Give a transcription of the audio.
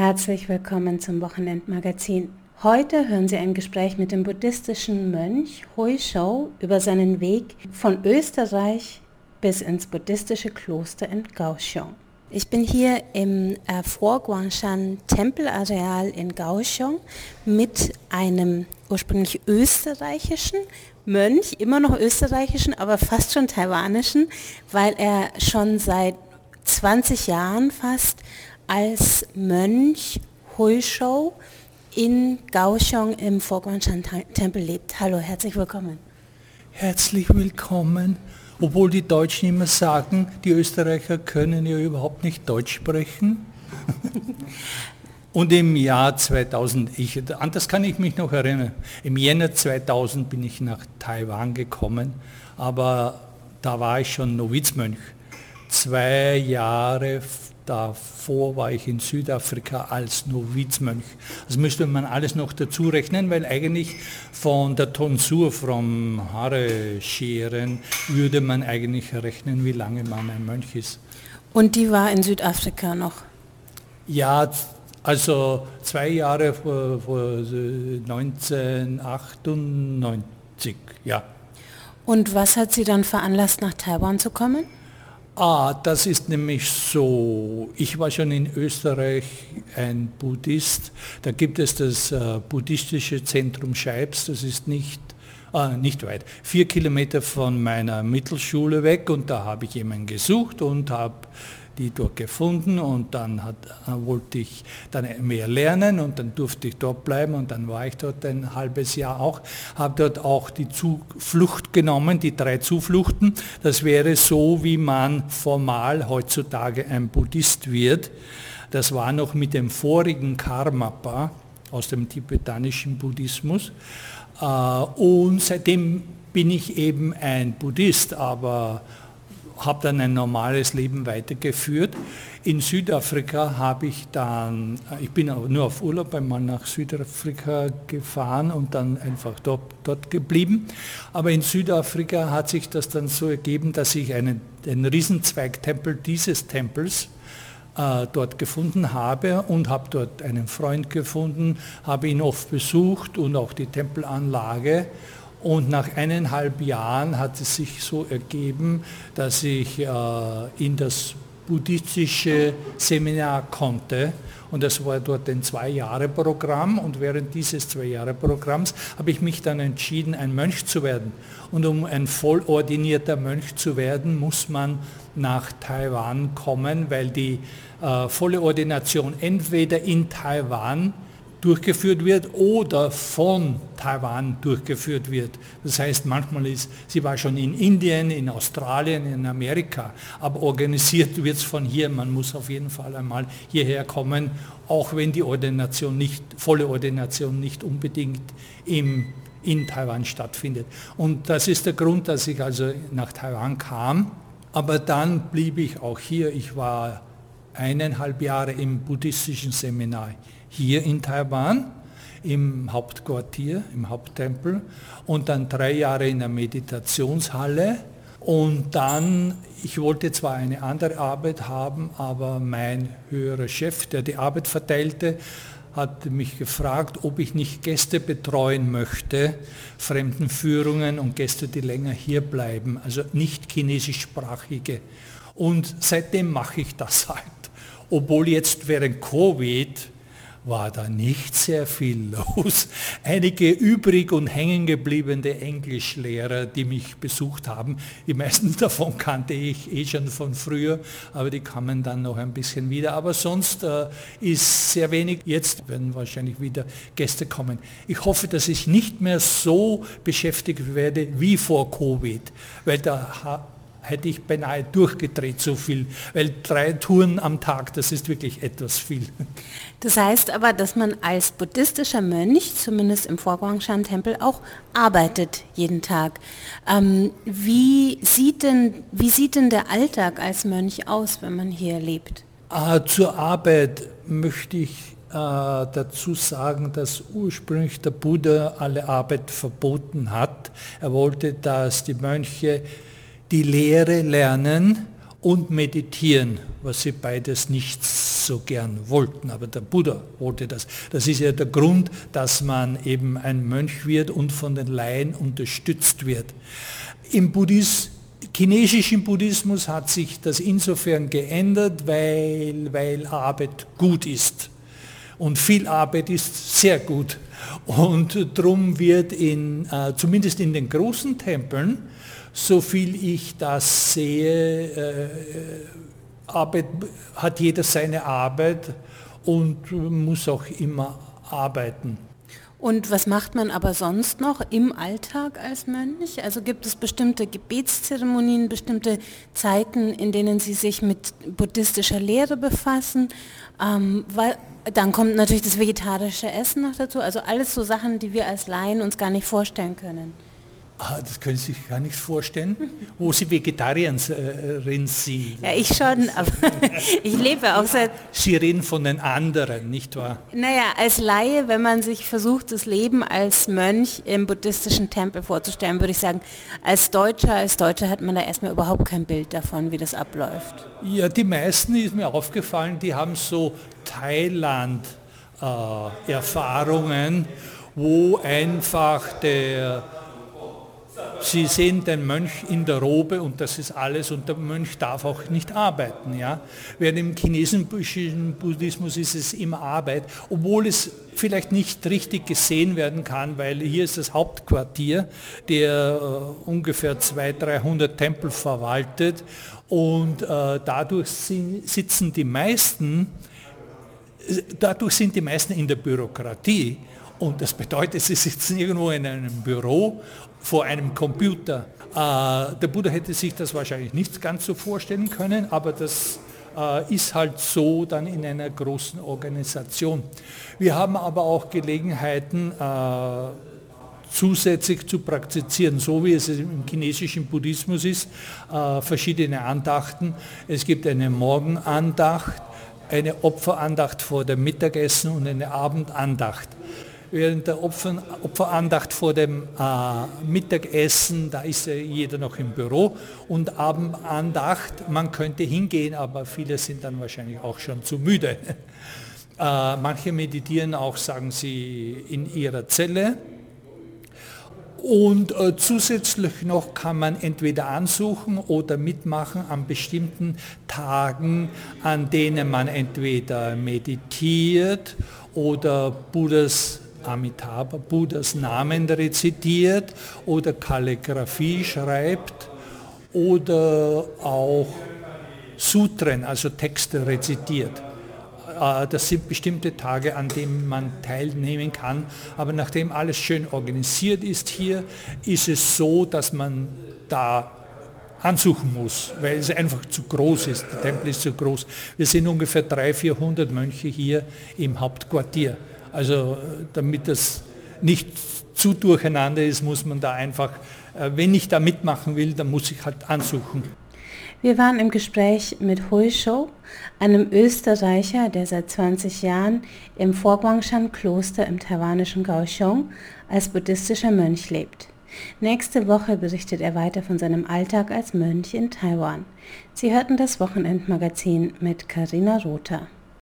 Herzlich willkommen zum Wochenendmagazin. Heute hören Sie ein Gespräch mit dem buddhistischen Mönch Hui Shou über seinen Weg von Österreich bis ins buddhistische Kloster in Kaohsiung. Ich bin hier im äh, Vorguangshan Tempelareal in Kaohsiung mit einem ursprünglich österreichischen Mönch, immer noch österreichischen, aber fast schon taiwanischen, weil er schon seit 20 Jahren fast als Mönch Huishou in Kaohsiung im Vorguangshan-Tempel lebt. Hallo, herzlich willkommen. Herzlich willkommen. Obwohl die Deutschen immer sagen, die Österreicher können ja überhaupt nicht Deutsch sprechen. Und im Jahr 2000, ich, an das kann ich mich noch erinnern, im Jänner 2000 bin ich nach Taiwan gekommen, aber da war ich schon Novizmönch. Zwei Jahre Davor war ich in Südafrika als Novizmönch. Das müsste man alles noch dazu rechnen, weil eigentlich von der Tonsur, vom Haare scheren, würde man eigentlich rechnen, wie lange man ein Mönch ist. Und die war in Südafrika noch? Ja, also zwei Jahre vor, vor 1998, ja. Und was hat Sie dann veranlasst, nach Taiwan zu kommen? Ah, das ist nämlich so. Ich war schon in Österreich ein Buddhist. Da gibt es das äh, buddhistische Zentrum Scheibs. Das ist nicht, äh, nicht weit. Vier Kilometer von meiner Mittelschule weg. Und da habe ich jemanden gesucht und habe die dort gefunden und dann hat, äh, wollte ich dann mehr lernen und dann durfte ich dort bleiben und dann war ich dort ein halbes Jahr auch, habe dort auch die Zuflucht genommen, die drei Zufluchten. Das wäre so, wie man formal heutzutage ein Buddhist wird. Das war noch mit dem vorigen Karmapa aus dem tibetanischen Buddhismus. Äh, und seitdem bin ich eben ein Buddhist, aber habe dann ein normales Leben weitergeführt. In Südafrika habe ich dann, ich bin nur auf Urlaub einmal nach Südafrika gefahren und dann einfach dort, dort geblieben. Aber in Südafrika hat sich das dann so ergeben, dass ich einen, den Riesenzweigtempel dieses Tempels äh, dort gefunden habe und habe dort einen Freund gefunden, habe ihn oft besucht und auch die Tempelanlage und nach eineinhalb Jahren hat es sich so ergeben, dass ich äh, in das buddhistische Seminar konnte. Und das war dort ein Zwei-Jahre-Programm. Und während dieses Zwei-Jahre-Programms habe ich mich dann entschieden, ein Mönch zu werden. Und um ein vollordinierter Mönch zu werden, muss man nach Taiwan kommen, weil die äh, volle Ordination entweder in Taiwan durchgeführt wird oder von Taiwan durchgeführt wird. Das heißt, manchmal ist, sie war schon in Indien, in Australien, in Amerika, aber organisiert wird es von hier. Man muss auf jeden Fall einmal hierher kommen, auch wenn die Ordination nicht, volle Ordination nicht unbedingt im, in Taiwan stattfindet. Und das ist der Grund, dass ich also nach Taiwan kam. Aber dann blieb ich auch hier. Ich war eineinhalb Jahre im buddhistischen Seminar hier in Taiwan im Hauptquartier, im Haupttempel und dann drei Jahre in der Meditationshalle und dann, ich wollte zwar eine andere Arbeit haben, aber mein höherer Chef, der die Arbeit verteilte, hat mich gefragt, ob ich nicht Gäste betreuen möchte, Fremdenführungen und Gäste, die länger hier bleiben, also nicht chinesischsprachige. Und seitdem mache ich das halt. Obwohl jetzt während Covid war da nicht sehr viel los. Einige übrig und hängen gebliebene Englischlehrer, die mich besucht haben, die meisten davon kannte ich eh schon von früher, aber die kamen dann noch ein bisschen wieder. Aber sonst äh, ist sehr wenig. Jetzt werden wahrscheinlich wieder Gäste kommen. Ich hoffe, dass ich nicht mehr so beschäftigt werde wie vor Covid, weil da hätte ich beinahe durchgedreht so viel, weil drei Touren am Tag, das ist wirklich etwas viel. Das heißt aber, dass man als buddhistischer Mönch, zumindest im Vorguangshan-Tempel, auch arbeitet jeden Tag. Ähm, wie, sieht denn, wie sieht denn der Alltag als Mönch aus, wenn man hier lebt? Äh, zur Arbeit möchte ich äh, dazu sagen, dass ursprünglich der Buddha alle Arbeit verboten hat. Er wollte, dass die Mönche die Lehre lernen und meditieren, was sie beides nicht so gern wollten. Aber der Buddha wollte das. Das ist ja der Grund, dass man eben ein Mönch wird und von den Laien unterstützt wird. Im Buddhismus chinesischen Buddhismus hat sich das insofern geändert, weil, weil Arbeit gut ist. Und viel Arbeit ist sehr gut. Und darum wird in, äh, zumindest in den großen Tempeln, so viel ich das sehe, äh, Arbeit, hat jeder seine Arbeit und muss auch immer arbeiten. Und was macht man aber sonst noch im Alltag als Mönch? Also gibt es bestimmte Gebetszeremonien, bestimmte Zeiten, in denen Sie sich mit buddhistischer Lehre befassen? Ähm, weil, dann kommt natürlich das vegetarische Essen noch dazu. Also alles so Sachen, die wir als Laien uns gar nicht vorstellen können. Ah, das können Sie sich gar nicht vorstellen, wo Sie Vegetarierin sind. Ja, ich schon, aber ich lebe auch seit... Sie reden von den anderen, nicht wahr? Naja, als Laie, wenn man sich versucht, das Leben als Mönch im buddhistischen Tempel vorzustellen, würde ich sagen, als Deutscher, als Deutscher hat man da erstmal überhaupt kein Bild davon, wie das abläuft. Ja, die meisten ist mir aufgefallen, die haben so Thailand-Erfahrungen, äh, wo einfach der Sie sehen den Mönch in der Robe und das ist alles und der Mönch darf auch nicht arbeiten. Ja? Während im chinesischen Buddhismus ist es immer Arbeit, obwohl es vielleicht nicht richtig gesehen werden kann, weil hier ist das Hauptquartier, der äh, ungefähr 200, 300 Tempel verwaltet und äh, dadurch sind, sitzen die meisten, dadurch sind die meisten in der Bürokratie und das bedeutet, sie sitzen irgendwo in einem Büro vor einem Computer. Äh, der Buddha hätte sich das wahrscheinlich nicht ganz so vorstellen können, aber das äh, ist halt so dann in einer großen Organisation. Wir haben aber auch Gelegenheiten, äh, zusätzlich zu praktizieren, so wie es im chinesischen Buddhismus ist, äh, verschiedene Andachten. Es gibt eine Morgenandacht, eine Opferandacht vor dem Mittagessen und eine Abendandacht während der Opfer, Opferandacht vor dem äh, Mittagessen, da ist ja jeder noch im Büro und Abendandacht, man könnte hingehen, aber viele sind dann wahrscheinlich auch schon zu müde. Äh, manche meditieren auch, sagen sie, in ihrer Zelle. Und äh, zusätzlich noch kann man entweder ansuchen oder mitmachen an bestimmten Tagen, an denen man entweder meditiert oder Buddhas Amitabha Buddhas Namen rezitiert oder Kalligraphie schreibt oder auch Sutren, also Texte rezitiert. Äh, das sind bestimmte Tage, an denen man teilnehmen kann. Aber nachdem alles schön organisiert ist hier, ist es so, dass man da ansuchen muss, weil es einfach zu groß ist. Der Tempel ist zu groß. Wir sind ungefähr 300, 400 Mönche hier im Hauptquartier. Also damit das nicht zu durcheinander ist, muss man da einfach, äh, wenn ich da mitmachen will, dann muss ich halt ansuchen. Wir waren im Gespräch mit Hui Shou, einem Österreicher, der seit 20 Jahren im Vorguangshan-Kloster im taiwanischen Kaohsiung als buddhistischer Mönch lebt. Nächste Woche berichtet er weiter von seinem Alltag als Mönch in Taiwan. Sie hörten das Wochenendmagazin mit Karina Rother.